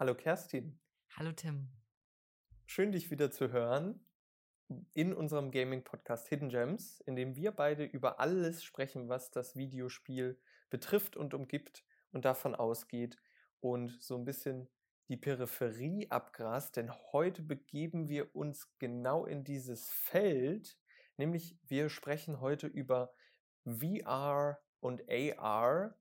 Hallo Kerstin. Hallo Tim. Schön, dich wieder zu hören in unserem Gaming-Podcast Hidden Gems, in dem wir beide über alles sprechen, was das Videospiel betrifft und umgibt und davon ausgeht und so ein bisschen die Peripherie abgrast, denn heute begeben wir uns genau in dieses Feld, nämlich wir sprechen heute über VR und AR,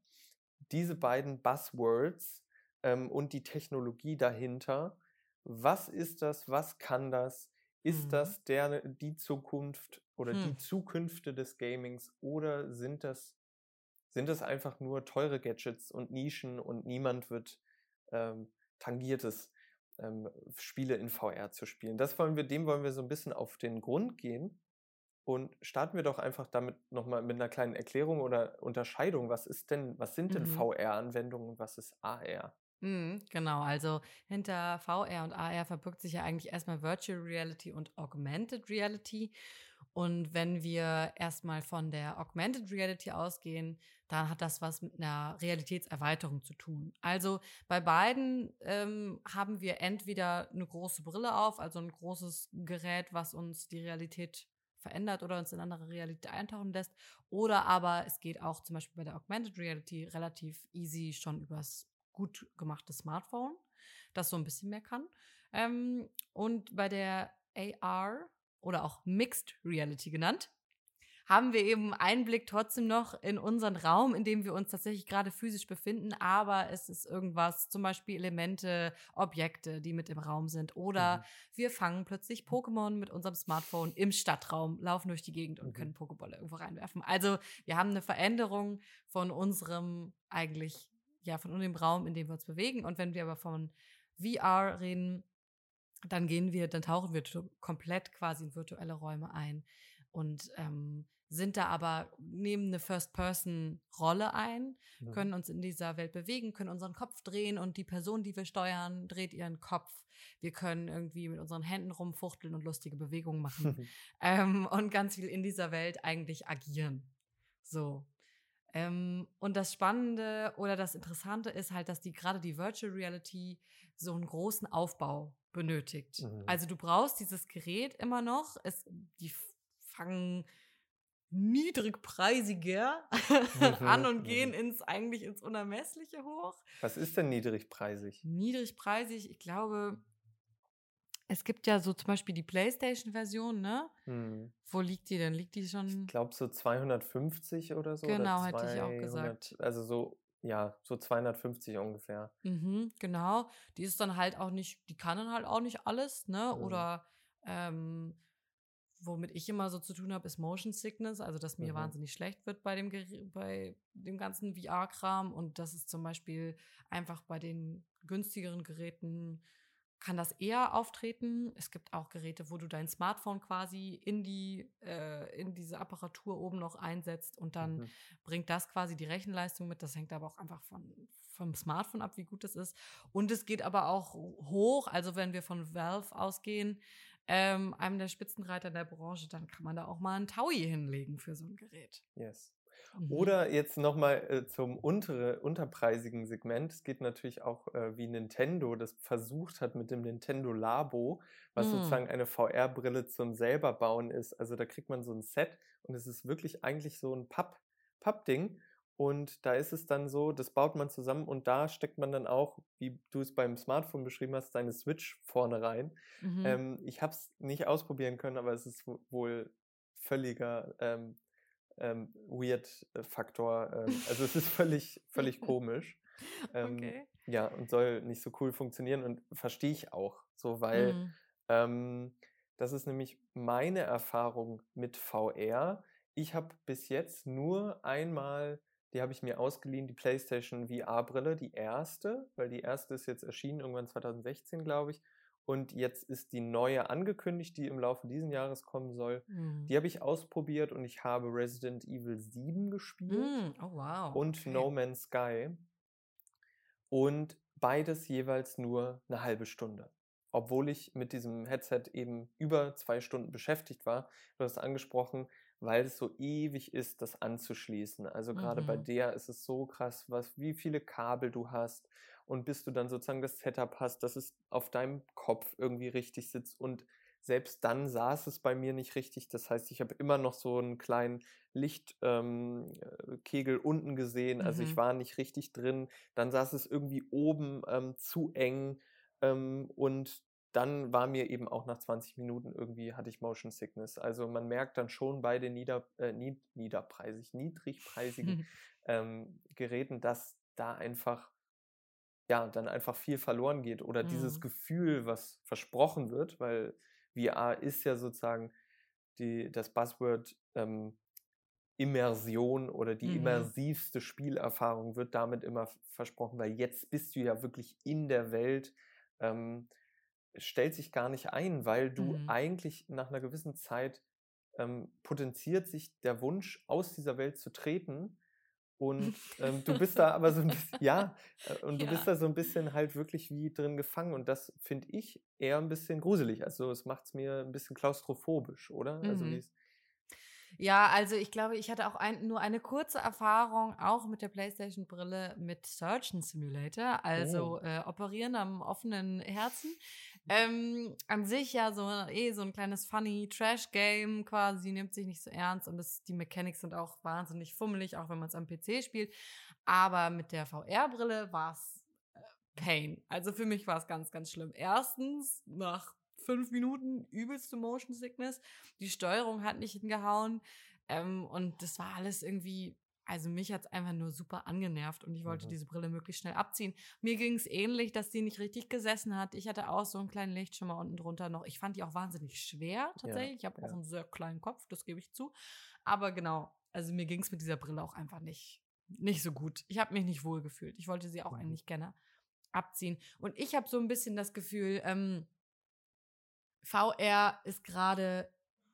diese beiden Buzzwords ähm, und die Technologie dahinter. Was ist das? Was kann das? Ist mhm. das der, die Zukunft oder hm. die Zukünfte des Gamings oder sind das, sind das einfach nur teure Gadgets und Nischen und niemand wird ähm, tangiertes ähm, Spiele in VR zu spielen? Das wollen wir, dem wollen wir so ein bisschen auf den Grund gehen. Und starten wir doch einfach damit nochmal mit einer kleinen Erklärung oder Unterscheidung. Was ist denn, was sind denn mhm. VR-Anwendungen und was ist AR? Mhm, genau, also hinter VR und AR verbirgt sich ja eigentlich erstmal Virtual Reality und Augmented Reality. Und wenn wir erstmal von der Augmented Reality ausgehen, dann hat das was mit einer Realitätserweiterung zu tun. Also bei beiden ähm, haben wir entweder eine große Brille auf, also ein großes Gerät, was uns die Realität verändert oder uns in andere Realität eintauchen lässt. Oder aber es geht auch zum Beispiel bei der Augmented Reality relativ easy schon übers gut gemachtes Smartphone, das so ein bisschen mehr kann. Ähm, und bei der AR oder auch Mixed Reality genannt, haben wir eben Einblick trotzdem noch in unseren Raum, in dem wir uns tatsächlich gerade physisch befinden, aber es ist irgendwas, zum Beispiel Elemente, Objekte, die mit im Raum sind. Oder mhm. wir fangen plötzlich Pokémon mit unserem Smartphone im Stadtraum, laufen durch die Gegend und mhm. können Pokébolle irgendwo reinwerfen. Also wir haben eine Veränderung von unserem eigentlich ja, von dem Raum, in dem wir uns bewegen. Und wenn wir aber von VR reden, dann gehen wir, dann tauchen wir komplett quasi in virtuelle Räume ein und ähm, sind da aber, nehmen eine First-Person-Rolle ein, ja. können uns in dieser Welt bewegen, können unseren Kopf drehen und die Person, die wir steuern, dreht ihren Kopf. Wir können irgendwie mit unseren Händen rumfuchteln und lustige Bewegungen machen ähm, und ganz viel in dieser Welt eigentlich agieren. So. Ähm, und das Spannende oder das Interessante ist halt, dass die gerade die Virtual Reality so einen großen Aufbau benötigt. Mhm. Also du brauchst dieses Gerät immer noch. Es, die fangen niedrigpreisiger an und gehen mhm. ins eigentlich ins Unermessliche hoch. Was ist denn niedrigpreisig? Niedrigpreisig, ich glaube, es gibt ja so zum Beispiel die PlayStation-Version, ne? Hm. Wo liegt die denn? Liegt die schon? Ich glaube so 250 oder so. Genau, oder hätte ich auch gesagt. Also so, ja, so 250 ungefähr. Mhm, genau. Die ist dann halt auch nicht, die kann dann halt auch nicht alles, ne? Mhm. Oder ähm, womit ich immer so zu tun habe, ist Motion Sickness, also dass mir mhm. wahnsinnig schlecht wird bei dem, bei dem ganzen VR-Kram. Und das ist zum Beispiel einfach bei den günstigeren Geräten kann das eher auftreten. Es gibt auch Geräte, wo du dein Smartphone quasi in die äh, in diese Apparatur oben noch einsetzt und dann mhm. bringt das quasi die Rechenleistung mit. Das hängt aber auch einfach von vom Smartphone ab, wie gut das ist. Und es geht aber auch hoch. Also wenn wir von Valve ausgehen, ähm, einem der Spitzenreiter der Branche, dann kann man da auch mal einen Taui hinlegen für so ein Gerät. Yes. Mhm. Oder jetzt nochmal äh, zum untere, unterpreisigen Segment. Es geht natürlich auch äh, wie Nintendo das versucht hat mit dem Nintendo Labo, was mhm. sozusagen eine VR-Brille zum selber bauen ist. Also da kriegt man so ein Set und es ist wirklich eigentlich so ein Papp, Pappding. Und da ist es dann so, das baut man zusammen und da steckt man dann auch, wie du es beim Smartphone beschrieben hast, deine Switch vorne rein. Mhm. Ähm, ich habe es nicht ausprobieren können, aber es ist wohl völliger ähm, ähm, Weird-Faktor. Ähm, also es ist völlig, völlig komisch. Ähm, okay. Ja, und soll nicht so cool funktionieren und verstehe ich auch so, weil mhm. ähm, das ist nämlich meine Erfahrung mit VR. Ich habe bis jetzt nur einmal, die habe ich mir ausgeliehen, die PlayStation VR-Brille, die erste, weil die erste ist jetzt erschienen, irgendwann 2016, glaube ich. Und jetzt ist die neue angekündigt, die im Laufe dieses Jahres kommen soll. Mhm. Die habe ich ausprobiert und ich habe Resident Evil 7 gespielt. Mhm. Oh, wow. Und okay. No Man's Sky. Und beides jeweils nur eine halbe Stunde. Obwohl ich mit diesem Headset eben über zwei Stunden beschäftigt war. Du hast angesprochen, weil es so ewig ist, das anzuschließen. Also gerade mhm. bei der ist es so krass, was, wie viele Kabel du hast und bis du dann sozusagen das Setup hast, dass es auf deinem Kopf irgendwie richtig sitzt und selbst dann saß es bei mir nicht richtig. Das heißt, ich habe immer noch so einen kleinen Lichtkegel ähm, unten gesehen. Also mhm. ich war nicht richtig drin. Dann saß es irgendwie oben ähm, zu eng. Ähm, und dann war mir eben auch nach 20 Minuten irgendwie hatte ich Motion Sickness. Also man merkt dann schon bei den nieder, äh, niederpreisig, niedrigpreisigen ähm, Geräten, dass da einfach ja dann einfach viel verloren geht oder mhm. dieses Gefühl, was versprochen wird, weil VR ist ja sozusagen die, das Buzzword ähm, Immersion oder die mhm. immersivste Spielerfahrung wird damit immer versprochen, weil jetzt bist du ja wirklich in der Welt. Ähm, stellt sich gar nicht ein, weil du mhm. eigentlich nach einer gewissen Zeit ähm, potenziert sich der Wunsch, aus dieser Welt zu treten. Und ähm, du bist da aber so ein bisschen, ja, äh, und du ja. bist da so ein bisschen halt wirklich wie drin gefangen. Und das finde ich eher ein bisschen gruselig. Also es macht es mir ein bisschen klaustrophobisch, oder? Also mhm. Also ja, also ich glaube, ich hatte auch ein, nur eine kurze Erfahrung, auch mit der PlayStation-Brille mit Surgeon Simulator, also oh. äh, Operieren am offenen Herzen. Ähm, an sich ja so eh so ein kleines funny Trash-Game quasi, nimmt sich nicht so ernst und das, die Mechanics sind auch wahnsinnig fummelig, auch wenn man es am PC spielt. Aber mit der VR-Brille war es äh, Pain. Also für mich war es ganz, ganz schlimm. Erstens, nach fünf Minuten übelste Motion Sickness. Die Steuerung hat nicht hingehauen. Ähm, und das war alles irgendwie, also mich hat es einfach nur super angenervt und ich wollte mhm. diese Brille möglichst schnell abziehen. Mir ging es ähnlich, dass die nicht richtig gesessen hat. Ich hatte auch so einen kleinen Lichtschimmer unten drunter noch. Ich fand die auch wahnsinnig schwer tatsächlich. Ja, ich habe ja. auch einen sehr kleinen Kopf, das gebe ich zu. Aber genau, also mir ging es mit dieser Brille auch einfach nicht, nicht so gut. Ich habe mich nicht wohl gefühlt. Ich wollte sie auch mhm. eigentlich gerne abziehen. Und ich habe so ein bisschen das Gefühl, ähm, VR ist gerade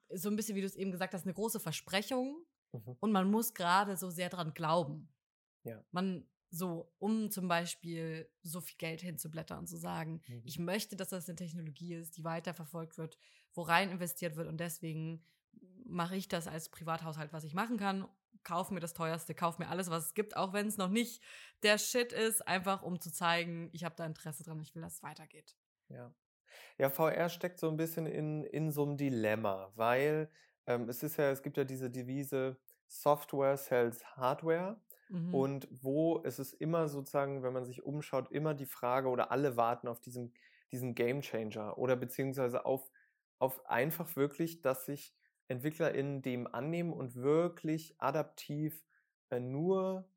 so ein bisschen, wie du es eben gesagt hast, eine große Versprechung mhm. und man muss gerade so sehr dran glauben. Ja. Man so, um zum Beispiel so viel Geld hinzublättern und zu sagen, mhm. ich möchte, dass das eine Technologie ist, die weiterverfolgt wird, wo rein investiert wird und deswegen mache ich das als Privathaushalt, was ich machen kann. Kauf mir das teuerste, kauf mir alles, was es gibt, auch wenn es noch nicht der Shit ist, einfach um zu zeigen, ich habe da Interesse dran, ich will, dass es weitergeht. Ja. Ja, VR steckt so ein bisschen in, in so einem Dilemma, weil ähm, es ist ja, es gibt ja diese Devise Software sells Hardware. Mhm. Und wo es ist immer sozusagen, wenn man sich umschaut, immer die Frage oder alle warten auf diesen, diesen Game Changer oder beziehungsweise auf, auf einfach wirklich, dass sich EntwicklerInnen dem annehmen und wirklich adaptiv äh, nur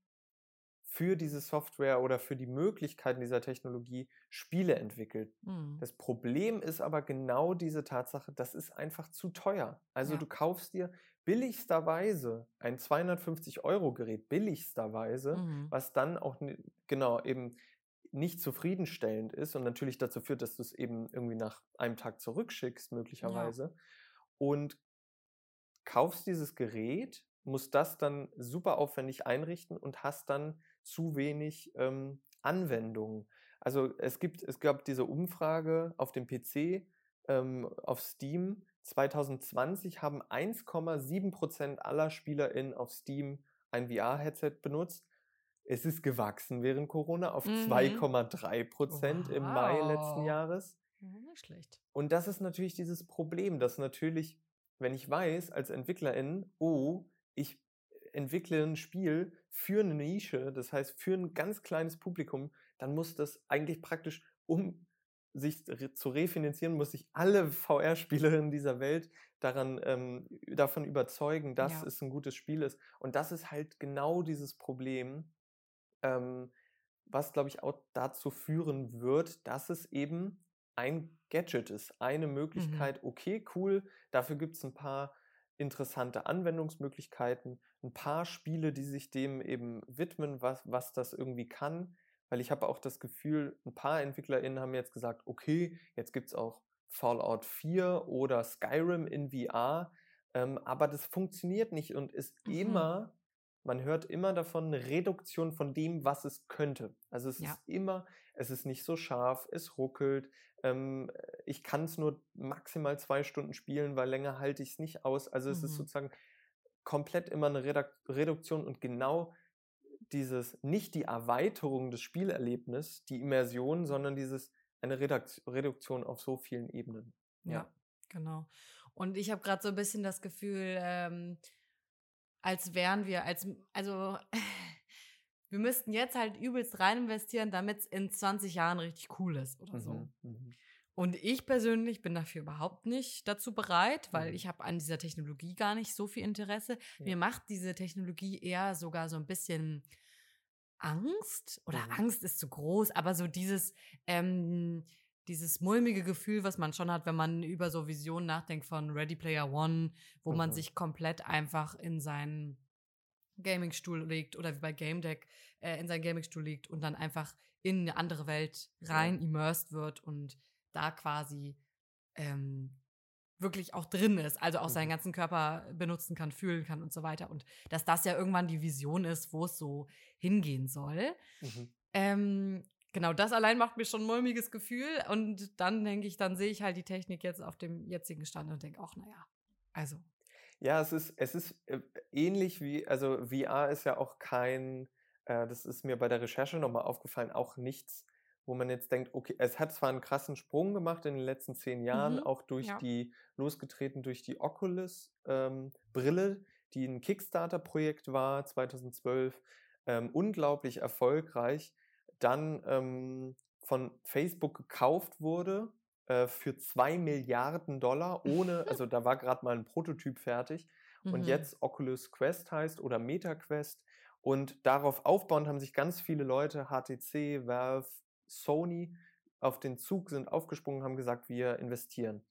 für diese Software oder für die Möglichkeiten dieser Technologie Spiele entwickelt. Mhm. Das Problem ist aber genau diese Tatsache, das ist einfach zu teuer. Also ja. du kaufst dir billigsterweise ein 250 Euro Gerät, billigsterweise, mhm. was dann auch genau eben nicht zufriedenstellend ist und natürlich dazu führt, dass du es eben irgendwie nach einem Tag zurückschickst, möglicherweise. Ja. Und kaufst dieses Gerät, musst das dann super aufwendig einrichten und hast dann zu wenig ähm, Anwendungen. Also es gibt, es gab diese Umfrage auf dem PC, ähm, auf Steam. 2020 haben 1,7 Prozent aller SpielerInnen auf Steam ein VR-Headset benutzt. Es ist gewachsen während Corona auf mhm. 2,3 Prozent wow. im Mai letzten Jahres. nicht schlecht. Und das ist natürlich dieses Problem, dass natürlich, wenn ich weiß als Entwicklerin, oh, ich entwickle ein Spiel für eine Nische, das heißt für ein ganz kleines Publikum, dann muss das eigentlich praktisch, um sich zu refinanzieren, muss sich alle VR-Spielerinnen dieser Welt daran, ähm, davon überzeugen, dass ja. es ein gutes Spiel ist. Und das ist halt genau dieses Problem, ähm, was, glaube ich, auch dazu führen wird, dass es eben ein Gadget ist, eine mhm. Möglichkeit, mhm. okay, cool, dafür gibt es ein paar interessante Anwendungsmöglichkeiten, ein paar Spiele, die sich dem eben widmen, was, was das irgendwie kann. Weil ich habe auch das Gefühl, ein paar EntwicklerInnen haben jetzt gesagt, okay, jetzt gibt es auch Fallout 4 oder Skyrim in VR, ähm, aber das funktioniert nicht und ist mhm. immer, man hört immer davon, eine Reduktion von dem, was es könnte. Also es ja. ist immer, es ist nicht so scharf, es ruckelt, ähm, ich kann es nur maximal zwei Stunden spielen, weil länger halte ich es nicht aus. Also es mhm. ist sozusagen komplett immer eine Reduk Reduktion und genau dieses, nicht die Erweiterung des Spielerlebnisses, die Immersion, sondern dieses, eine Reduktion auf so vielen Ebenen. Ja, ja genau. Und ich habe gerade so ein bisschen das Gefühl, ähm, als wären wir, als, also wir müssten jetzt halt übelst rein investieren, damit es in 20 Jahren richtig cool ist oder so. Mhm, mhm. Und ich persönlich bin dafür überhaupt nicht dazu bereit, weil mhm. ich habe an dieser Technologie gar nicht so viel Interesse. Ja. Mir macht diese Technologie eher sogar so ein bisschen Angst oder mhm. Angst ist zu groß, aber so dieses ähm, dieses mulmige Gefühl, was man schon hat, wenn man über so Visionen nachdenkt von Ready Player One, wo mhm. man sich komplett einfach in seinen Gaming-Stuhl legt oder wie bei Game Deck äh, in seinen Gaming-Stuhl legt und dann einfach in eine andere Welt rein ja. immersed wird und da quasi ähm, wirklich auch drin ist, also auch seinen mhm. ganzen Körper benutzen kann, fühlen kann und so weiter. Und dass das ja irgendwann die Vision ist, wo es so hingehen soll. Mhm. Ähm, genau, das allein macht mir schon ein mulmiges Gefühl. Und dann denke ich, dann sehe ich halt die Technik jetzt auf dem jetzigen Stand und denke auch, naja, also. Ja, es ist, es ist äh, ähnlich wie, also VR ist ja auch kein, äh, das ist mir bei der Recherche nochmal aufgefallen, auch nichts, wo man jetzt denkt, okay, es hat zwar einen krassen Sprung gemacht in den letzten zehn Jahren, mhm, auch durch ja. die, losgetreten durch die Oculus-Brille, ähm, die ein Kickstarter-Projekt war 2012, ähm, unglaublich erfolgreich, dann ähm, von Facebook gekauft wurde äh, für zwei Milliarden Dollar, ohne, also da war gerade mal ein Prototyp fertig mhm. und jetzt Oculus Quest heißt oder MetaQuest. Und darauf aufbauend haben sich ganz viele Leute, HTC, Valve, Sony auf den Zug sind aufgesprungen, haben gesagt, wir investieren.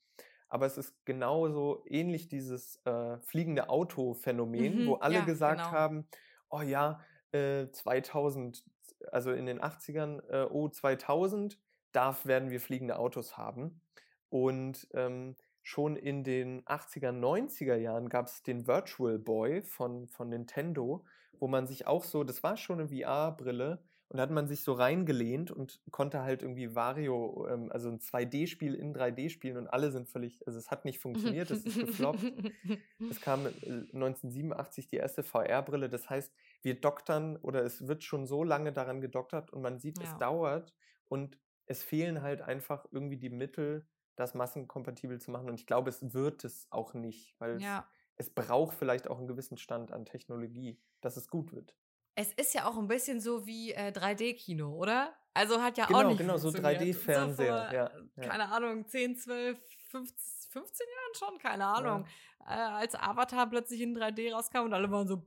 Aber es ist genauso ähnlich dieses äh, fliegende Auto-Phänomen, mhm, wo alle ja, gesagt genau. haben, oh ja, äh, 2000, also in den 80ern, äh, oh 2000, da werden wir fliegende Autos haben. Und ähm, schon in den 80er, 90er Jahren gab es den Virtual Boy von, von Nintendo, wo man sich auch so, das war schon eine VR-Brille, und da hat man sich so reingelehnt und konnte halt irgendwie Vario, ähm, also ein 2D-Spiel in 3D spielen und alle sind völlig, also es hat nicht funktioniert, es ist gefloppt. es kam 1987 äh, die erste VR-Brille, das heißt, wir doktern oder es wird schon so lange daran gedoktert und man sieht, ja. es dauert und es fehlen halt einfach irgendwie die Mittel, das massenkompatibel zu machen und ich glaube, es wird es auch nicht, weil ja. es, es braucht vielleicht auch einen gewissen Stand an Technologie, dass es gut wird. Es ist ja auch ein bisschen so wie äh, 3D-Kino, oder? Also hat ja genau, auch nicht Genau, so 3D-Fernseher. So ja, ja, Keine Ahnung, 10, 12, 15, 15 Jahren schon, keine Ahnung. Ja. Äh, als Avatar plötzlich in 3D rauskam und alle waren so,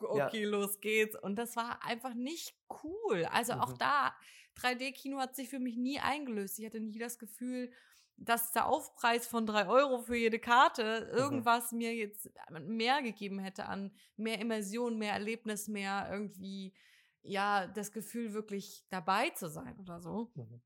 okay, ja. los geht's. Und das war einfach nicht cool. Also mhm. auch da, 3D-Kino hat sich für mich nie eingelöst. Ich hatte nie das Gefühl, dass der Aufpreis von drei Euro für jede Karte mhm. irgendwas mhm. mir jetzt mehr gegeben hätte an mehr Immersion, mehr Erlebnis, mehr irgendwie, ja, das Gefühl, wirklich dabei zu sein oder so. Mhm.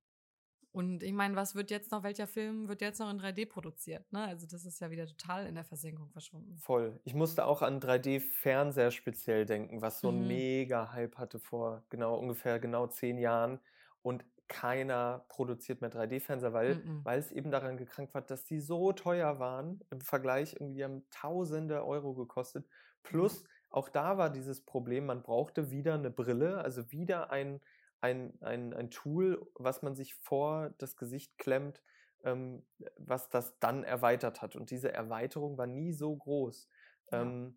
Und ich meine, was wird jetzt noch, welcher Film wird jetzt noch in 3D produziert? Ne? Also das ist ja wieder total in der Versenkung verschwunden. Voll. Ich musste auch an 3D-Fernseher speziell denken, was so mhm. ein mega Hype hatte vor genau ungefähr genau zehn Jahren. Und keiner produziert mehr 3D-Fernseher, weil, mm -mm. es eben daran gekrankt war, dass die so teuer waren im Vergleich. Irgendwie, haben tausende Euro gekostet. Plus, auch da war dieses Problem, man brauchte wieder eine Brille, also wieder ein, ein, ein, ein Tool, was man sich vor das Gesicht klemmt, ähm, was das dann erweitert hat. Und diese Erweiterung war nie so groß. Ja. Ähm,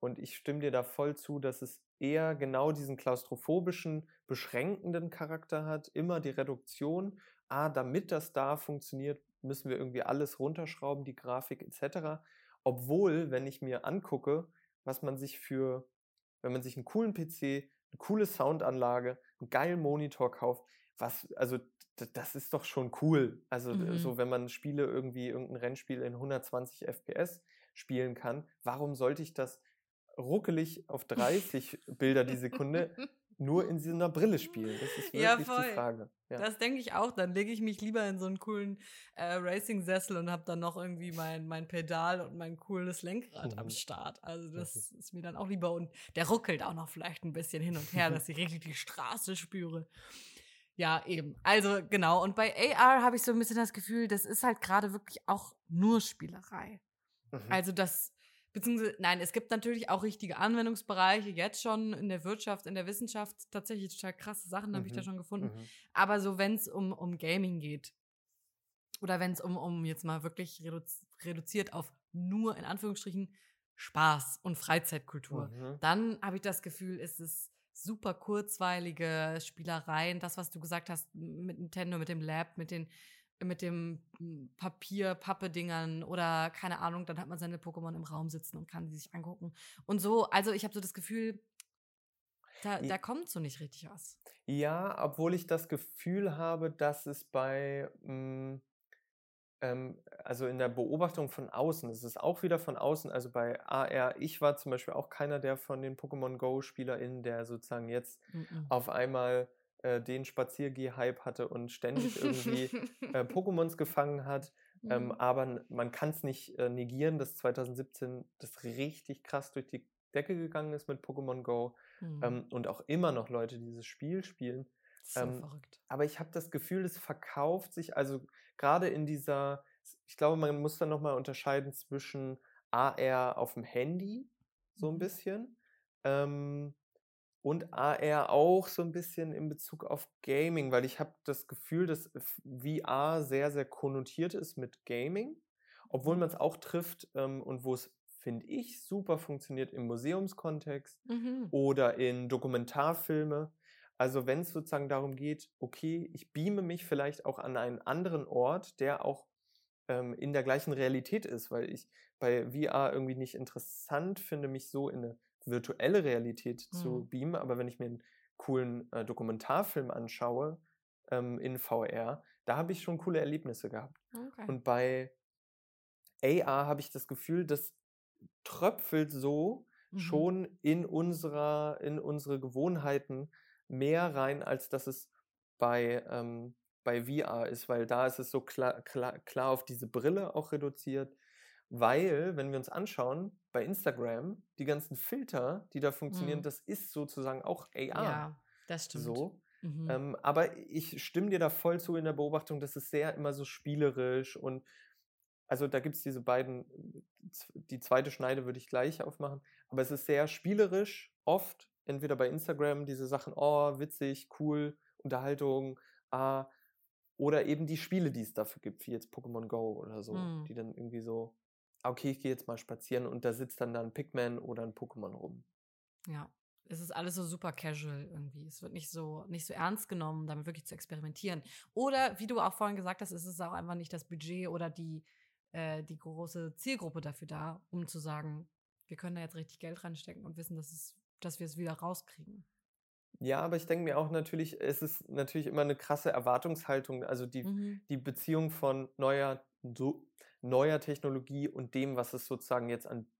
und ich stimme dir da voll zu, dass es eher genau diesen klaustrophobischen, beschränkenden Charakter hat, immer die Reduktion. Ah, damit das da funktioniert, müssen wir irgendwie alles runterschrauben, die Grafik etc. Obwohl, wenn ich mir angucke, was man sich für, wenn man sich einen coolen PC, eine coole Soundanlage, einen geilen Monitor kauft, was, also das ist doch schon cool. Also mhm. so, wenn man Spiele irgendwie, irgendein Rennspiel in 120 FPS spielen kann, warum sollte ich das ruckelig auf 30 Bilder die Sekunde nur in so einer Brille spielen? Das ist wirklich ja, die Frage. Ja. Das denke ich auch. Dann lege ich mich lieber in so einen coolen äh, Racing-Sessel und habe dann noch irgendwie mein, mein Pedal und mein cooles Lenkrad mhm. am Start. Also das mhm. ist mir dann auch lieber. Und der ruckelt auch noch vielleicht ein bisschen hin und her, dass ich richtig die Straße spüre. Ja, eben. Also genau. Und bei AR habe ich so ein bisschen das Gefühl, das ist halt gerade wirklich auch nur Spielerei. Mhm. Also das Beziehungsweise, nein, es gibt natürlich auch richtige Anwendungsbereiche, jetzt schon in der Wirtschaft, in der Wissenschaft, tatsächlich total krasse Sachen habe ich da Mhm. schon gefunden. Mhm. Aber so, wenn es um, um Gaming geht, oder wenn es um, um jetzt mal wirklich reduzi reduziert auf nur in Anführungsstrichen Spaß und Freizeitkultur, Mhm. dann habe ich das Gefühl, ist es super kurzweilige Spielereien, das, was du gesagt hast mit Nintendo, mit dem Lab, mit den mit dem Papier, Pappe-Dingern oder keine Ahnung, dann hat man seine Pokémon im Raum sitzen und kann die sich angucken. Und so, also ich habe so das Gefühl, da, da kommt so nicht richtig was. Ja, obwohl ich das Gefühl habe, dass es bei, mm, ähm, also in der Beobachtung von außen, es ist auch wieder von außen, also bei AR, ich war zum Beispiel auch keiner der von den Pokémon Go-SpielerInnen, der sozusagen jetzt Mhm. auf einmal äh, den Spaziergeh-Hype hatte und ständig irgendwie äh, Pokémons gefangen hat. Ähm, Mhm. aber n- man kann es nicht äh, negieren, dass 2017 das richtig krass durch die Decke gegangen ist mit Pokémon Go Mhm. ähm, und auch immer noch Leute dieses Spiel spielen. so ähm, verrückt. Aber ich habe das Gefühl, es verkauft sich, also gerade in dieser, ich glaube, man muss dann nochmal unterscheiden zwischen AR auf dem Handy, so ein Mhm. bisschen, ähm, und AR auch so ein bisschen in Bezug auf Gaming, weil ich habe das Gefühl, dass VR sehr, sehr konnotiert ist mit Gaming, obwohl Mhm. man es auch trifft ähm, und wo es, finde ich, super funktioniert im Museumskontext Mhm. oder in Dokumentarfilme. Also wenn es sozusagen darum geht, okay, ich beame mich vielleicht auch an einen anderen Ort, der auch ähm, in der gleichen Realität ist, weil ich bei VR irgendwie nicht interessant finde, mich so in eine virtuelle Realität zu Mhm. beamen, aber wenn ich mir einen coolen äh, Dokumentarfilm anschaue ähm, in VR, da habe ich schon coole Erlebnisse gehabt. Okay. Und bei AR habe ich das Gefühl, das tröpfelt so Mhm. schon in unserer, in unsere Gewohnheiten mehr rein, als dass es bei, ähm, bei VR ist, weil da ist es so klar, klar, klar auf diese Brille auch reduziert. Weil, wenn wir uns anschauen, bei Instagram, die ganzen Filter, die da funktionieren, Mhm. das ist sozusagen auch AR. Ja, das stimmt. So. Mhm. Ähm, aber ich stimme dir da voll zu in der Beobachtung, dass es sehr immer so spielerisch und also da gibt es diese beiden, die zweite Schneide würde ich gleich aufmachen, aber es ist sehr spielerisch, oft, entweder bei Instagram diese Sachen, oh, witzig, cool, Unterhaltung, ah, oder eben die Spiele, die es dafür gibt, wie jetzt Pokémon Go oder so, Mhm. die dann irgendwie so, okay, ich gehe jetzt mal spazieren und da sitzt dann da ein Pikmin oder ein Pokémon rum. Ja. Es ist alles so super casual irgendwie. Es wird nicht so, nicht so ernst genommen, damit wirklich zu experimentieren. Oder, wie du auch vorhin gesagt hast, ist es auch einfach nicht das Budget oder die, äh, die große Zielgruppe dafür da, um zu sagen, wir können da jetzt richtig Geld reinstecken und wissen, dass, es, dass wir es wieder rauskriegen. Ja, aber ich denke mir auch natürlich, es ist natürlich immer eine krasse Erwartungshaltung, also die, Mhm. die Beziehung von neuer, so, neuer Technologie und dem, was es sozusagen jetzt an,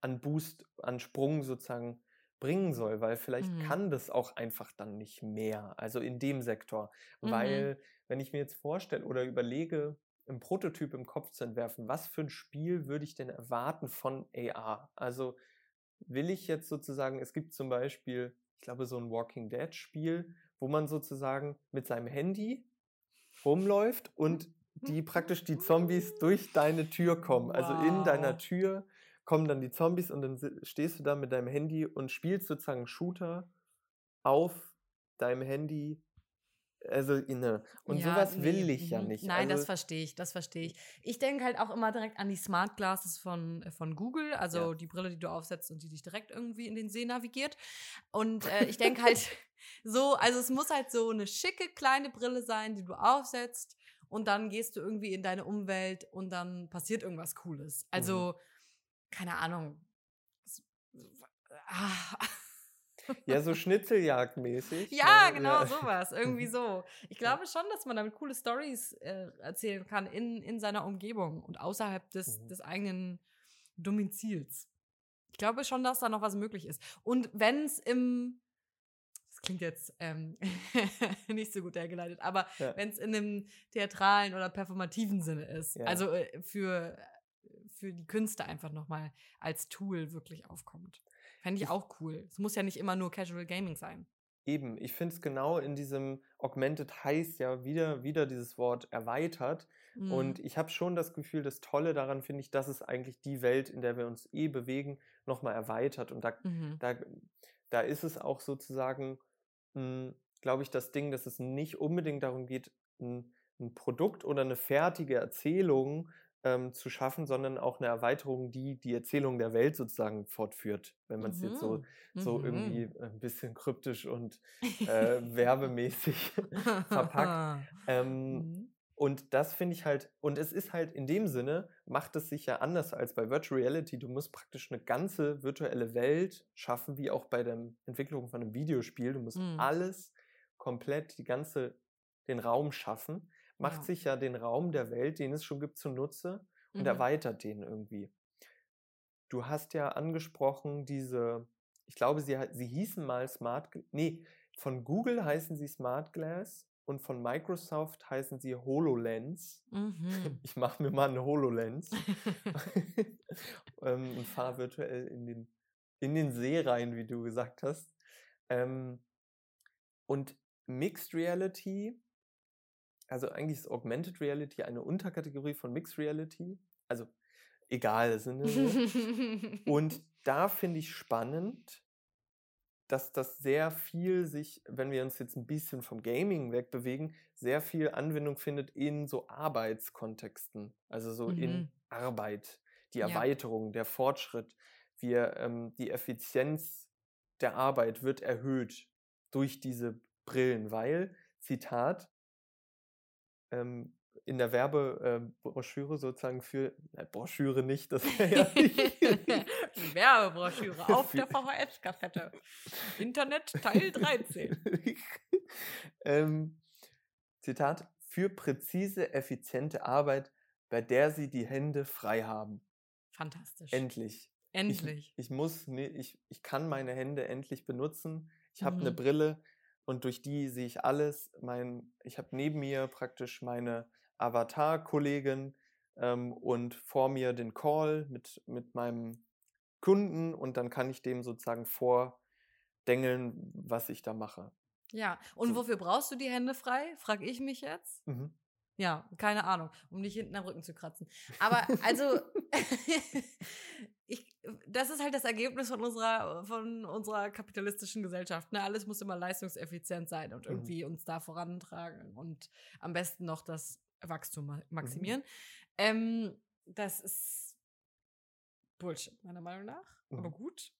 an Boost, an Sprung sozusagen bringen soll, weil vielleicht Mhm. kann das auch einfach dann nicht mehr, also in dem Sektor. Mhm. Weil, wenn ich mir jetzt vorstelle oder überlege, einen Prototyp im Kopf zu entwerfen, was für ein Spiel würde ich denn erwarten von AR? Also will ich jetzt sozusagen, es gibt zum Beispiel, ich glaube, so ein Walking Dead-Spiel, wo man sozusagen mit seinem Handy rumläuft und die praktisch die Zombies durch deine Tür kommen. Also in deiner Wow. Tür kommen dann die Zombies und dann stehst du da mit deinem Handy und spielst sozusagen Shooter auf deinem Handy. Also inne. Und Ja, sowas will nee, ich ja mhm. nicht. Nein, das Also, verstehe ich, das verstehe ich. Ich denke halt auch immer direkt an die Smart Glasses von, äh, von Google, also Ja. die Brille, die du aufsetzt und die dich direkt irgendwie in den See navigiert. Und äh, ich denke halt so, also es muss halt so eine schicke kleine Brille sein, die du aufsetzt und dann gehst du irgendwie in deine Umwelt und dann passiert irgendwas Cooles. Also, keine Ahnung. Ah. ja, so Schnitzeljagdmäßig. Ja, ne? genau, Ja. sowas. Irgendwie Mhm. so. Ich glaube schon, dass man damit coole Stories äh, erzählen kann in, in seiner Umgebung und außerhalb des, Mhm. des eigenen Domizils. Ich glaube schon, dass da noch was möglich ist. Und wenn es im, klingt jetzt ähm, nicht so gut hergeleitet, aber Ja. wenn es in einem theatralen oder performativen Sinne ist, Ja. also äh, für, für die Künste einfach nochmal als Tool wirklich aufkommt. Fände ich Ich- auch cool. Es muss ja nicht immer nur Casual Gaming sein. Eben, ich finde es genau in diesem Augmented heißt ja wieder, wieder dieses Wort erweitert. Mhm. Und ich habe schon das Gefühl, das Tolle daran finde ich, dass es eigentlich die Welt, in der wir uns eh bewegen, nochmal erweitert. Und da, Mhm. da, da ist es auch sozusagen, glaube ich, das Ding, dass es nicht unbedingt darum geht, ein, ein Produkt oder eine fertige Erzählung ähm, zu schaffen, sondern auch eine Erweiterung, die die Erzählung der Welt sozusagen fortführt, wenn man es jetzt so, Mhm. so Mhm. irgendwie ein bisschen kryptisch und äh, werbemäßig verpackt. Ähm, Mhm. Und das finde ich halt, und es ist halt in dem Sinne, macht es sich ja anders als bei Virtual Reality. Du musst praktisch eine ganze virtuelle Welt schaffen, wie auch bei der Entwicklung von einem Videospiel. Du musst Mhm. alles komplett, die ganze, den Raum schaffen. Macht Ja. sich ja den Raum der Welt, den es schon gibt, zunutze und Mhm. erweitert den irgendwie. Du hast ja angesprochen, diese, ich glaube, sie, sie hießen mal Smart, nee, von Google heißen sie Smart Glass und von Microsoft heißen sie HoloLens. Mhm. Ich mache mir mal eine HoloLens ähm, und fahre virtuell in den, in den See rein, wie du gesagt hast. Ähm, und Mixed Reality, also eigentlich ist Augmented Reality eine Unterkategorie von Mixed Reality. Also egal, es sind und da finde ich spannend, dass das sehr viel sich, wenn wir uns jetzt ein bisschen vom Gaming wegbewegen, sehr viel Anwendung findet in so Arbeitskontexten, also so in Mhm. Arbeit, die Ja. Erweiterung, der Fortschritt, wir, ähm, die Effizienz der Arbeit wird erhöht durch diese Brillen, weil, Zitat, ähm, in der Werbebroschüre sozusagen für, äh, Broschüre nicht, das wäre ja nicht. Werbebroschüre auf der VHS-Kassette. Internet Teil 13. ähm, Zitat, für präzise, effiziente Arbeit, bei der Sie die Hände frei haben. Fantastisch. Endlich. Endlich. Ich, ich muss, ne, ich, ich kann meine Hände endlich benutzen. Ich habe eine Mhm. Brille und durch die sehe ich alles. Mein, ich habe neben mir praktisch meine Avatar-Kollegin ähm, und vor mir den Call mit, mit meinem Kunden und dann kann ich dem sozusagen vordengeln, was ich da mache. Ja, und So. wofür brauchst du die Hände frei? Frag ich mich jetzt. Mhm. Ja, keine Ahnung, um dich hinten am Rücken zu kratzen. Aber also, ich, das ist halt das Ergebnis von unserer, von unserer kapitalistischen Gesellschaft. Ne? Alles muss immer leistungseffizient sein und Mhm. irgendwie uns da vorantragen und am besten noch das Wachstum Mhm. maximieren. Ähm, das ist Bullshit, meiner Meinung nach. Aber Mhm. gut.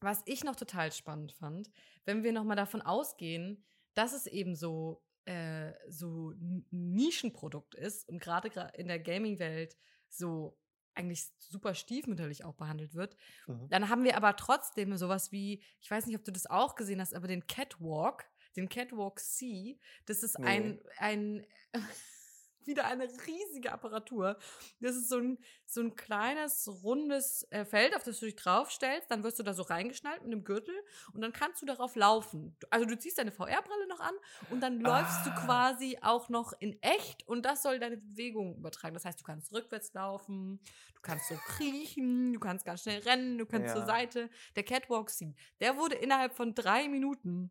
Was ich noch total spannend fand, wenn wir nochmal davon ausgehen, dass es eben so, äh, so ein Nischenprodukt ist und gerade in der Gaming-Welt so eigentlich super stiefmütterlich auch behandelt wird, Mhm. dann haben wir aber trotzdem sowas wie, ich weiß nicht, ob du das auch gesehen hast, aber den Catwalk, den Catwalk C, das ist ein, ein wieder eine riesige Apparatur. Das ist so ein, so ein kleines, rundes äh, Feld, auf das du dich draufstellst. Dann wirst du da so reingeschnallt mit einem Gürtel und dann kannst du darauf laufen. Du- Also du ziehst deine VR-Brille noch an und dann läufst du Ah. quasi auch noch in echt und das soll deine Bewegung übertragen. Das heißt, du kannst rückwärts laufen, du kannst so kriechen, du kannst ganz schnell rennen, du kannst zur Ja. Seite. Der Catwalk Scene, der wurde innerhalb von drei Minuten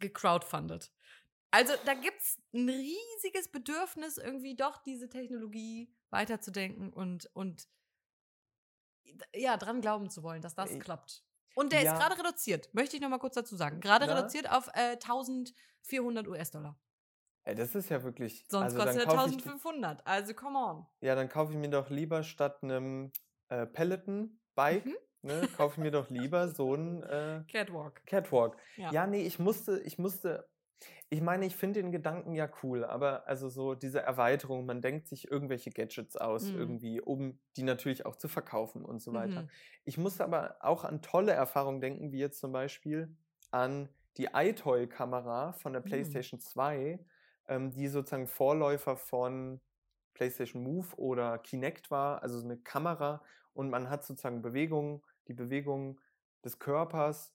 gecrowdfundet. Also da gibt es ein riesiges Bedürfnis, irgendwie doch diese Technologie weiterzudenken und, und ja, dran glauben zu wollen, dass das Ich- klappt. Und der Ja. ist gerade reduziert, möchte ich noch mal kurz dazu sagen. Gerade Na? reduziert auf äh, 1400 US-Dollar. Ey, das ist ja wirklich. Sonst also kostet er kaufe ich, 1500. Also come on. ja, dann kaufe ich mir doch lieber statt einem äh, Peloton-Bike, Mhm. ne, kaufe ich mir doch lieber so ein äh, Catwalk. Catwalk. Ja. Ja. nee, ich musste, ich musste, ich meine, ich finde den Gedanken ja cool, aber also so diese Erweiterung, man denkt sich irgendwelche Gadgets aus, Mhm. irgendwie, um die natürlich auch zu verkaufen und so weiter. Mhm. Ich musste aber auch an tolle Erfahrungen denken, wie jetzt zum Beispiel an die iToy-Kamera von der Mhm. PlayStation 2, ähm, die sozusagen Vorläufer von PlayStation Move oder Kinect war, also so eine Kamera und man hat sozusagen Bewegungen, die Bewegung des Körpers,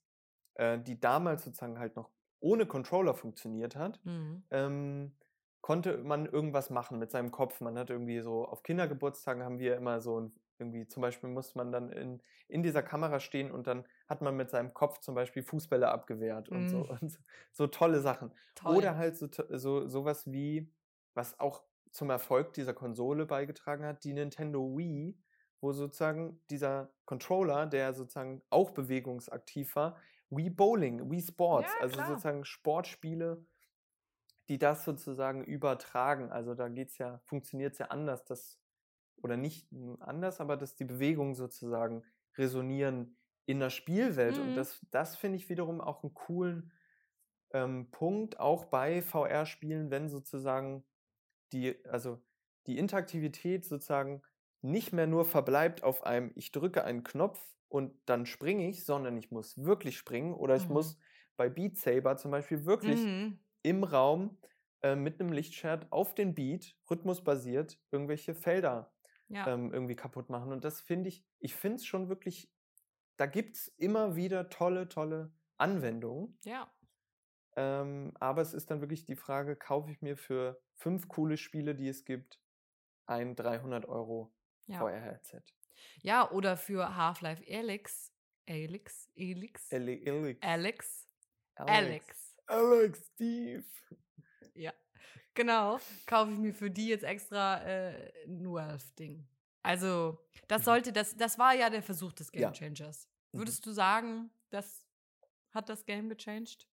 äh, die damals sozusagen halt noch ohne Controller funktioniert hat, Mhm. ähm, konnte man irgendwas machen mit seinem Kopf. Man hat irgendwie so, auf Kindergeburtstagen haben wir immer so ein irgendwie zum Beispiel muss man dann in, in dieser Kamera stehen und dann hat man mit seinem Kopf zum Beispiel Fußbälle abgewehrt und, so, Mm, und so, so tolle Sachen. toll. Oder halt so, so sowas wie, was auch zum Erfolg dieser Konsole beigetragen hat, die Nintendo Wii, wo sozusagen dieser Controller, der sozusagen auch bewegungsaktiv war, Wii Bowling, Wii Sports, Ja, also sozusagen Sportspiele, die das sozusagen übertragen. Also da geht's ja, funktioniert es ja anders, dass, oder nicht anders, aber dass die Bewegungen sozusagen resonieren in der Spielwelt. Und Mhm. das, das finde ich wiederum auch einen coolen ähm, Punkt, auch bei VR-Spielen, wenn sozusagen die, also die Interaktivität sozusagen nicht mehr nur verbleibt auf einem, ich drücke einen Knopf und dann springe ich, sondern ich muss wirklich springen oder ich Mhm. muss bei Beat Saber zum Beispiel wirklich Mhm. im Raum äh, mit einem Lichtschwert auf den Beat, rhythmusbasiert, irgendwelche Felder Ja. ähm, irgendwie kaputt machen. Und das finde ich, ich finde es schon wirklich, da gibt es immer wieder tolle, tolle Anwendungen. Ja. Ähm, aber es ist dann wirklich die Frage, kaufe ich mir für fünf coole Spiele, die es gibt, ein 300 Euro Ja. VR-Headset? Ja, oder für Half-Life Alyx. Alyx? Alyx? Elix. Alex. Alex. Alex. Alex, Steve. Ja. Genau. Kaufe ich mir für die jetzt extra äh, ein Valve-Ding. Also, das Mhm. sollte, das, das war ja der Versuch des Ja. Game Changers. Mhm. Würdest du sagen, das hat das Game gechanged?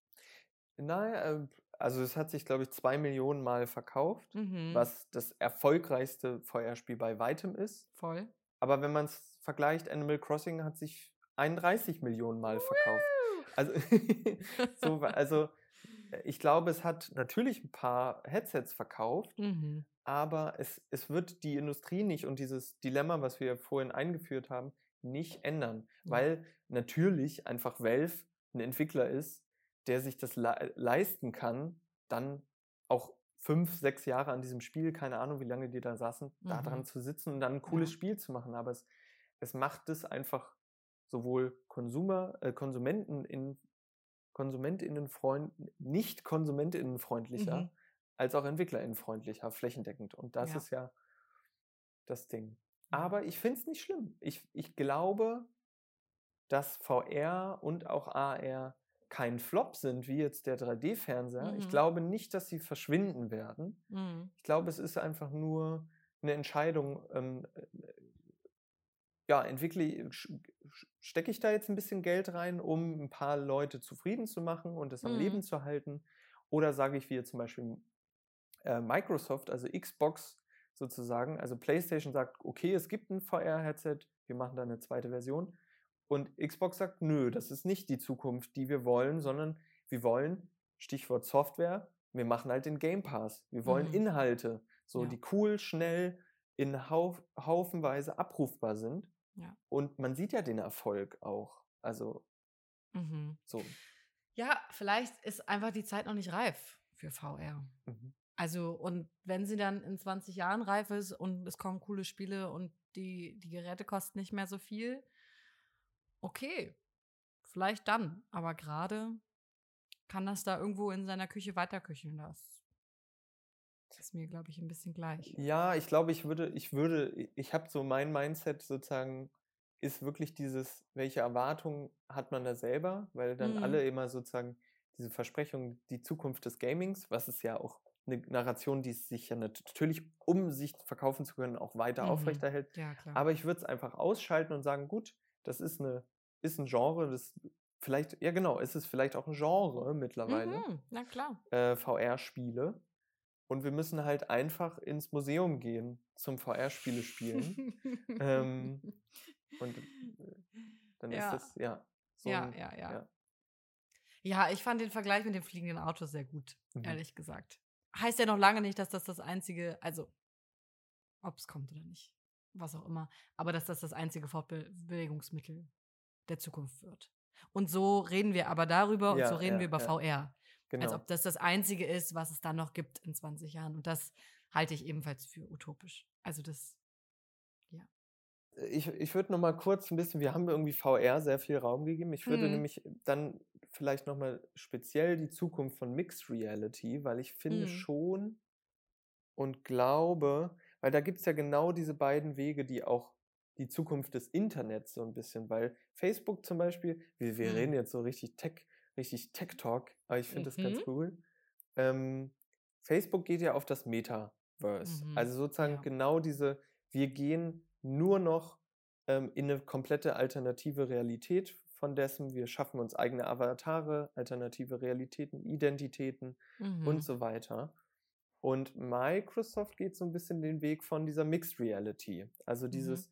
Nein, äh, also es hat sich, glaube ich, zwei Millionen Mal verkauft, Mhm. was das erfolgreichste VR-Spiel bei weitem ist. Voll. Aber wenn man es vergleicht, Animal Crossing hat sich 31 Millionen Mal verkauft. Also, so, also äh, ich glaube, es hat natürlich ein paar Headsets verkauft, Mhm. aber es, es wird die Industrie nicht und dieses Dilemma, was wir vorhin eingeführt haben, nicht ändern. Ja. Weil natürlich einfach Valve ein Entwickler ist, der sich das le leisten kann, dann auch fünf, sechs Jahre an diesem Spiel, keine Ahnung, wie lange die da saßen, da dran Mhm. zu sitzen und dann ein cooles Ja. Spiel zu machen. Aber es, es macht es einfach sowohl Konsumer, äh, Konsumenten in KonsumentInnenfreund, nicht KonsumentInnenfreundlicher, Mhm. als auch EntwicklerInnenfreundlicher, flächendeckend. Und das Ja. ist ja das Ding. Aber ich finde es nicht schlimm. Ich, ich glaube, dass VR und auch AR kein Flop sind, wie jetzt der 3D-Fernseher. Ich Mhm. glaube nicht, dass sie verschwinden werden. Mhm. Ich glaube, es ist einfach nur eine Entscheidung, ähm, äh, ja, entwickle, stecke ich da jetzt ein bisschen Geld rein, um ein paar Leute zufrieden zu machen und es am Mhm. Leben zu halten? Oder sage ich, wie jetzt zum Beispiel äh, Microsoft, also Xbox sozusagen, also PlayStation sagt, okay, es gibt ein VR-Headset, wir machen da eine zweite Version. Und Xbox sagt, nö, das ist nicht die Zukunft, die wir wollen, sondern wir wollen, Stichwort Software, wir machen halt den Game Pass. Wir wollen Mhm. Inhalte, so Ja. die cool, schnell, in Hauf, haufenweise abrufbar sind. Ja. Und man sieht ja den Erfolg auch. Also Mhm. so. Ja, vielleicht ist einfach die Zeit noch nicht reif für VR. Mhm. Also, und wenn sie dann in 20 Jahren reif ist und es kommen coole Spiele und die, die Geräte kosten nicht mehr so viel, okay, vielleicht dann. Aber gerade kann das da irgendwo in seiner Küche weiterköcheln. Das ist mir, glaube ich, ein bisschen gleich. Ja, ich glaube, ich würde, ich würde, ich habe so mein Mindset sozusagen, ist wirklich dieses, welche Erwartungen hat man da selber, weil dann Mhm. alle immer sozusagen diese Versprechung, die Zukunft des Gamings, was ist ja auch eine Narration, die sich ja nat- natürlich, um sich verkaufen zu können, auch weiter Mhm. aufrechterhält. Ja, klar. Aber ich würde es einfach ausschalten und sagen, gut, das ist eine, ist ein Genre, das vielleicht, ja genau, es ist vielleicht auch ein Genre mittlerweile Mhm, na klar. äh, VR-Spiele. Und wir müssen halt einfach ins Museum gehen zum VR-Spiele spielen. ähm, und äh, dann Ja. ist das, ja. So ja, ein, ja, ja, ja. Ja, ich fand den Vergleich mit dem fliegenden Auto sehr gut, Mhm. ehrlich gesagt. Heißt ja noch lange nicht, dass das das einzige, also ob es kommt oder nicht, was auch immer, aber dass das das einzige Fortbewegungsmittel der Zukunft wird. Und so reden wir aber darüber und Ja, so reden ja, wir über ja. VR. Genau. Als ob das das einzige ist, was es da noch gibt in 20 Jahren. Und das halte ich ebenfalls für utopisch. Also das, ich ich würde noch mal kurz ein bisschen, wir haben irgendwie VR sehr viel Raum gegeben. Ich würde Mhm. nämlich dann vielleicht noch mal speziell die Zukunft von Mixed Reality, weil ich finde Mhm. schon und glaube, weil da gibt es ja genau diese beiden Wege, die auch die Zukunft des Internets so ein bisschen, weil Facebook zum Beispiel, wir, wir Mhm. reden jetzt so richtig Tech, richtig Tech-Talk, aber ich finde das ganz Mhm. cool. Ähm, Facebook geht ja auf das Metaverse. Mhm. Also sozusagen Ja. genau diese, wir gehen nur noch ähm, in eine komplette alternative Realität von dessen, wir schaffen uns eigene Avatare, alternative Realitäten, Identitäten Mhm. und so weiter. Und Microsoft geht so ein bisschen den Weg von dieser Mixed Reality. Also Mhm.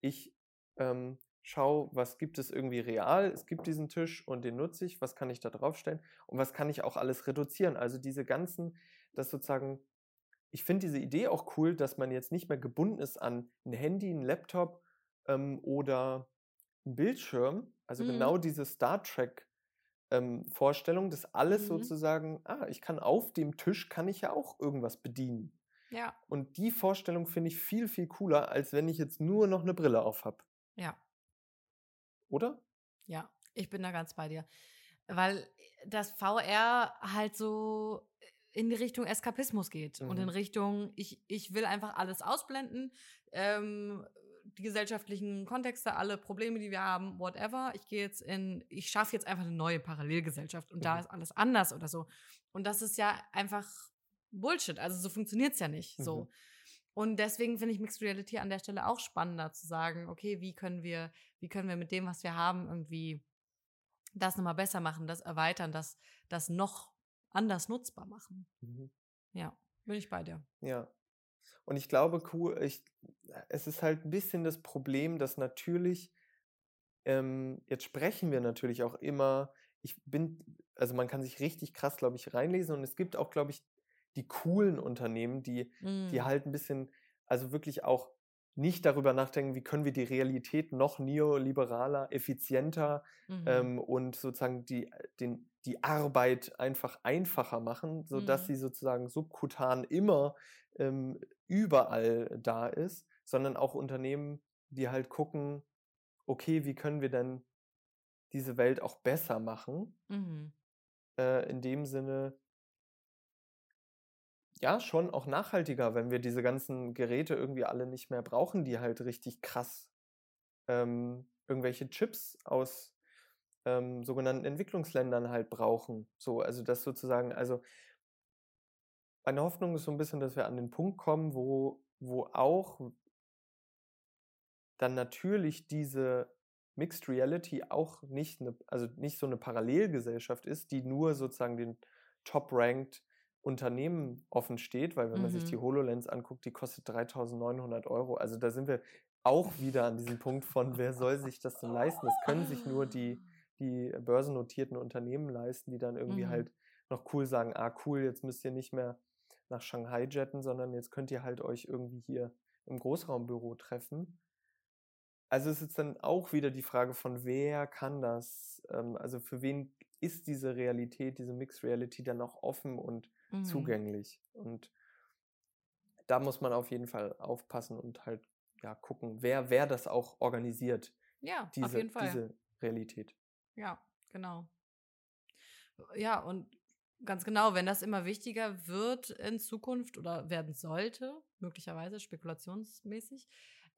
Ich ähm, schau, was gibt es irgendwie real, es gibt diesen Tisch und den nutze ich, was kann ich da draufstellen und was kann ich auch alles reduzieren. Also diese ganzen, das sozusagen, ich finde diese Idee auch cool, dass man jetzt nicht mehr gebunden ist an ein Handy, ein Laptop ähm, oder ein Bildschirm. Also Mhm. genau diese Star Trek ähm, Vorstellung, dass alles Mhm. sozusagen, ah, ich kann auf dem Tisch, kann ich ja auch irgendwas bedienen. Ja, Und die Vorstellung finde ich viel, viel cooler, als wenn ich jetzt nur noch eine Brille auf habe. ja. Oder? Ja, ich bin da ganz bei dir. Weil das VR halt so in die Richtung Eskapismus geht und in Mhm. Richtung, ich, ich will einfach alles ausblenden, ähm, die gesellschaftlichen Kontexte, alle Probleme, die wir haben, whatever. Ich gehe jetzt in, ich schaffe jetzt einfach eine neue Parallelgesellschaft und da Mhm. ist alles anders oder so. Und das ist ja einfach Bullshit. Also so funktioniert es ja nicht. So. Mhm. Und deswegen finde ich Mixed Reality an der Stelle auch spannender zu sagen, okay, wie können wir, wie können wir mit dem, was wir haben, irgendwie das nochmal besser machen, das erweitern, das, das noch anders nutzbar machen. Mhm. Ja, bin ich bei dir. Ja. Und ich glaube, ich, es ist halt ein bisschen das Problem, dass natürlich, ähm, jetzt sprechen wir natürlich auch immer, ich bin, also man kann sich richtig krass, glaube ich, reinlesen und es gibt auch, glaube ich, die coolen Unternehmen, die, die Mm. halt ein bisschen, also wirklich auch nicht darüber nachdenken, wie können wir die Realität noch neoliberaler, effizienter Mhm. ähm, und sozusagen die, den, die Arbeit einfach einfacher machen, sodass Mhm. sie sozusagen subkutan immer ähm, überall da ist, sondern auch Unternehmen, die halt gucken, okay, wie können wir denn diese Welt auch besser machen? Mhm. Äh, in dem Sinne, ja, schon auch nachhaltiger, wenn wir diese ganzen Geräte irgendwie alle nicht mehr brauchen, die halt richtig krass ähm, irgendwelche Chips aus ähm, sogenannten Entwicklungsländern halt brauchen. So, also das sozusagen, also meine Hoffnung ist so ein bisschen, dass wir an den Punkt kommen, wo, wo auch dann natürlich diese Mixed Reality auch nicht eine, also nicht so eine Parallelgesellschaft ist, die nur sozusagen den top-ranked Unternehmen offen steht, weil wenn man sich die Mhm. HoloLens anguckt, die kostet 3.900 Euro. Also da sind wir auch wieder an diesem Punkt von, wer soll sich das denn leisten? Das können sich nur die, die börsennotierten Unternehmen leisten, die dann irgendwie Mhm. halt noch cool sagen, ah cool, jetzt müsst ihr nicht mehr nach Shanghai jetten, sondern jetzt könnt ihr halt euch irgendwie hier im Großraumbüro treffen. Also es ist dann auch wieder die Frage von, wer kann das? Ähm, also für wen ist diese Realität, diese Mixed Reality dann auch offen und Mhm. zugänglich? Und da muss man auf jeden Fall aufpassen und halt ja gucken, wer, wer das auch organisiert, Ja, auf diese, jeden Fall. diese Realität. Ja, genau. Ja, und ganz genau, wenn das immer wichtiger wird in Zukunft oder werden sollte, möglicherweise spekulationsmäßig,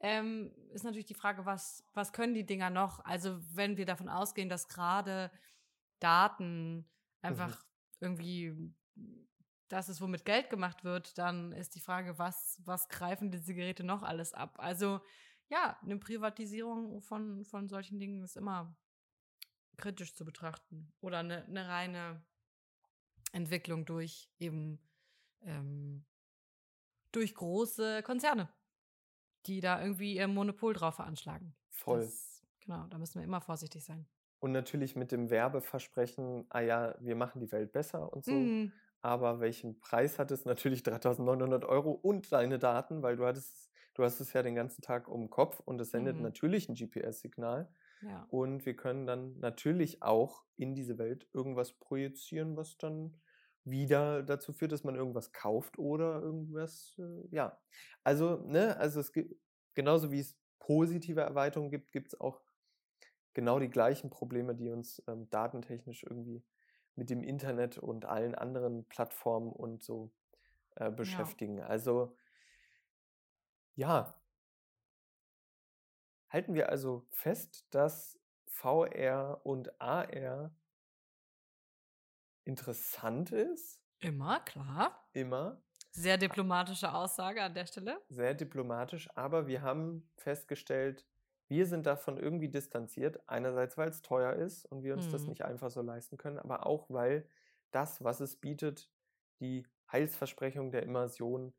ähm, ist natürlich die Frage, was, was können die Dinger noch? Also, wenn wir davon ausgehen, dass gerade Daten einfach irgendwie das ist, womit Geld gemacht wird, dann ist die Frage, was, was greifen diese Geräte noch alles ab? Also, ja, eine Privatisierung von, von solchen Dingen ist immer kritisch zu betrachten. Oder eine, eine reine Entwicklung durch eben ähm, durch große Konzerne, die da irgendwie ihr Monopol drauf veranschlagen. Voll. Das, genau, da müssen wir immer vorsichtig sein. Und natürlich mit dem Werbeversprechen, ah ja, wir machen die Welt besser und so. Mhm. Aber welchen Preis hat es? Natürlich 3.900 Euro und deine Daten, weil du hattest, du hast es ja den ganzen Tag um den Kopf und es sendet Mhm. natürlich ein GPS-Signal. Ja. Und wir können dann natürlich auch in diese Welt irgendwas projizieren, was dann wieder dazu führt, dass man irgendwas kauft oder irgendwas, äh, ja. Also, ne, also es gibt, genauso wie es positive Erweiterungen gibt, gibt es auch genau die gleichen Probleme, die uns ähm, datentechnisch irgendwie mit dem Internet und allen anderen Plattformen und so äh, beschäftigen. Also, ja, halten wir also fest, dass VR und AR interessant ist. Immer, klar. Immer. Sehr diplomatische Aussage an der Stelle. Sehr diplomatisch, aber wir haben festgestellt, wir sind davon irgendwie distanziert. Einerseits, weil es teuer ist und wir uns mhm. das nicht einfach so leisten können, aber auch, weil das, was es bietet, die Heilsversprechung der Immersion,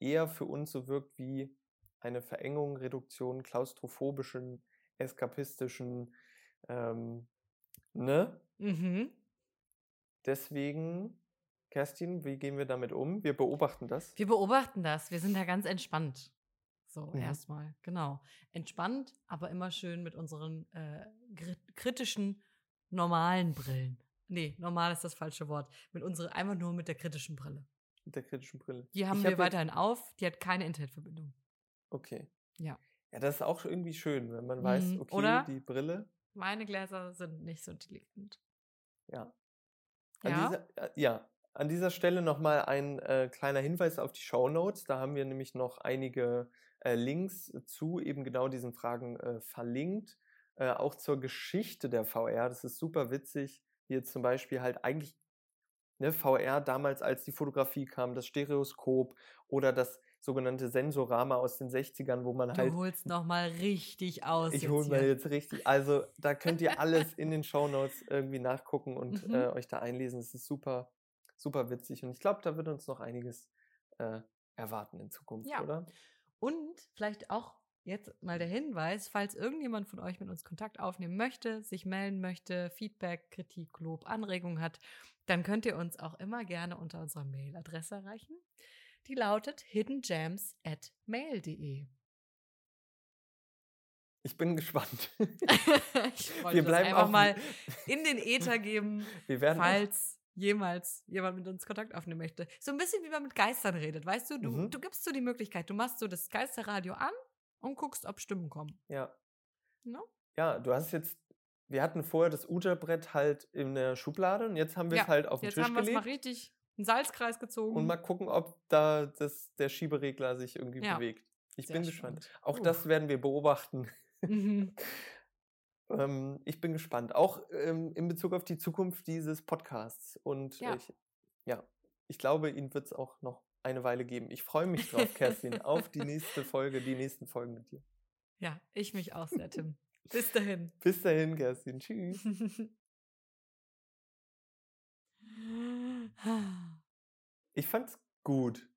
eher für uns so wirkt wie eine Verengung, Reduktion klaustrophobischen, eskapistischen, ähm, ne? Mhm. Deswegen Kerstin, wie gehen wir damit um? Wir beobachten das. Wir beobachten das. Wir sind da ganz entspannt. So, mhm. erstmal. Genau. Entspannt, aber immer schön mit unseren äh, kritischen, normalen Brillen. Nee, normal ist das falsche Wort. Mit unserer, einfach nur mit der kritischen Brille. Mit der kritischen Brille. Die haben ich wir hab weiterhin auf. Die hat keine Internetverbindung. Okay. Ja. Ja, das ist auch irgendwie schön, wenn man weiß, mhm. okay, Oder die Brille. Meine Gläser sind nicht so intelligent. Ja. An ja. Dieser, äh, ja, an dieser Stelle nochmal ein äh, kleiner Hinweis auf die Show Notes. Da haben wir nämlich noch einige äh, Links zu eben genau diesen Fragen äh, verlinkt. Äh, auch zur Geschichte der VR. Das ist super witzig. Hier zum Beispiel halt eigentlich ne, VR damals, als die Fotografie kam, das Stereoskop oder das sogenannte Sensorama aus den 60ern, wo man du halt. Du holst nochmal richtig aus. Ich hole mal jetzt richtig. Also da könnt ihr alles in den Show Notes irgendwie nachgucken und mhm. äh, euch da einlesen. Es ist super super witzig. Und ich glaube, da wird uns noch einiges äh, erwarten in Zukunft, ja. oder? Und vielleicht auch jetzt mal der Hinweis, falls irgendjemand von euch mit uns Kontakt aufnehmen möchte, sich melden möchte, Feedback, Kritik, Lob, Anregung hat, dann könnt ihr uns auch immer gerne unter unserer Mailadresse erreichen. Die lautet hiddengems at mail.de. Ich bin gespannt. ich wir bleiben einfach mal in den Äther geben, falls jemals jemand mit uns Kontakt aufnehmen möchte. So ein bisschen wie man mit Geistern redet, weißt du? Du, mhm. du gibst so die Möglichkeit, du machst so das Geisterradio an und guckst, ob Stimmen kommen. Ja. No? Ja, du hast jetzt, wir hatten vorher das Uterbrett halt in der Schublade und jetzt haben wir ja, es halt auf den Tisch gelegt. Jetzt haben wir es mal richtig einen Salzkreis gezogen. Und mal gucken, ob da das, der Schieberegler sich irgendwie ja. bewegt. Ich Sehr bin gespannt. Auch uh. das werden wir beobachten. Mhm. Ähm, ich bin gespannt. Auch ähm, in Bezug auf die Zukunft dieses Podcasts. Und ja, ich, ja, ich glaube, ihn wird es auch noch eine Weile geben. Ich freue mich drauf, Kerstin, auf die nächste Folge, die nächsten Folgen mit dir. Ja, ich mich auch sehr, Tim. Bis dahin. Bis dahin, Kerstin. Tschüss. ich fand's gut.